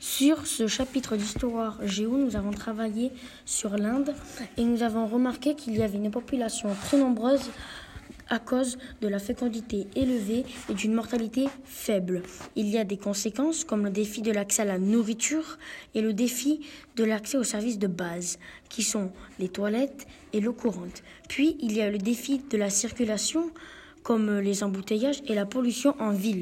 Sur ce chapitre d'histoire géo, nous avons travaillé sur l'Inde et nous avons remarqué qu'il y avait une population très nombreuse à cause de la fécondité élevée et d'une mortalité faible. Il y a des conséquences comme le défi de l'accès à la nourriture et le défi de l'accès aux services de base, qui sont les toilettes et l'eau courante. Puis il y a le défi de la circulation comme les embouteillages et la pollution en ville.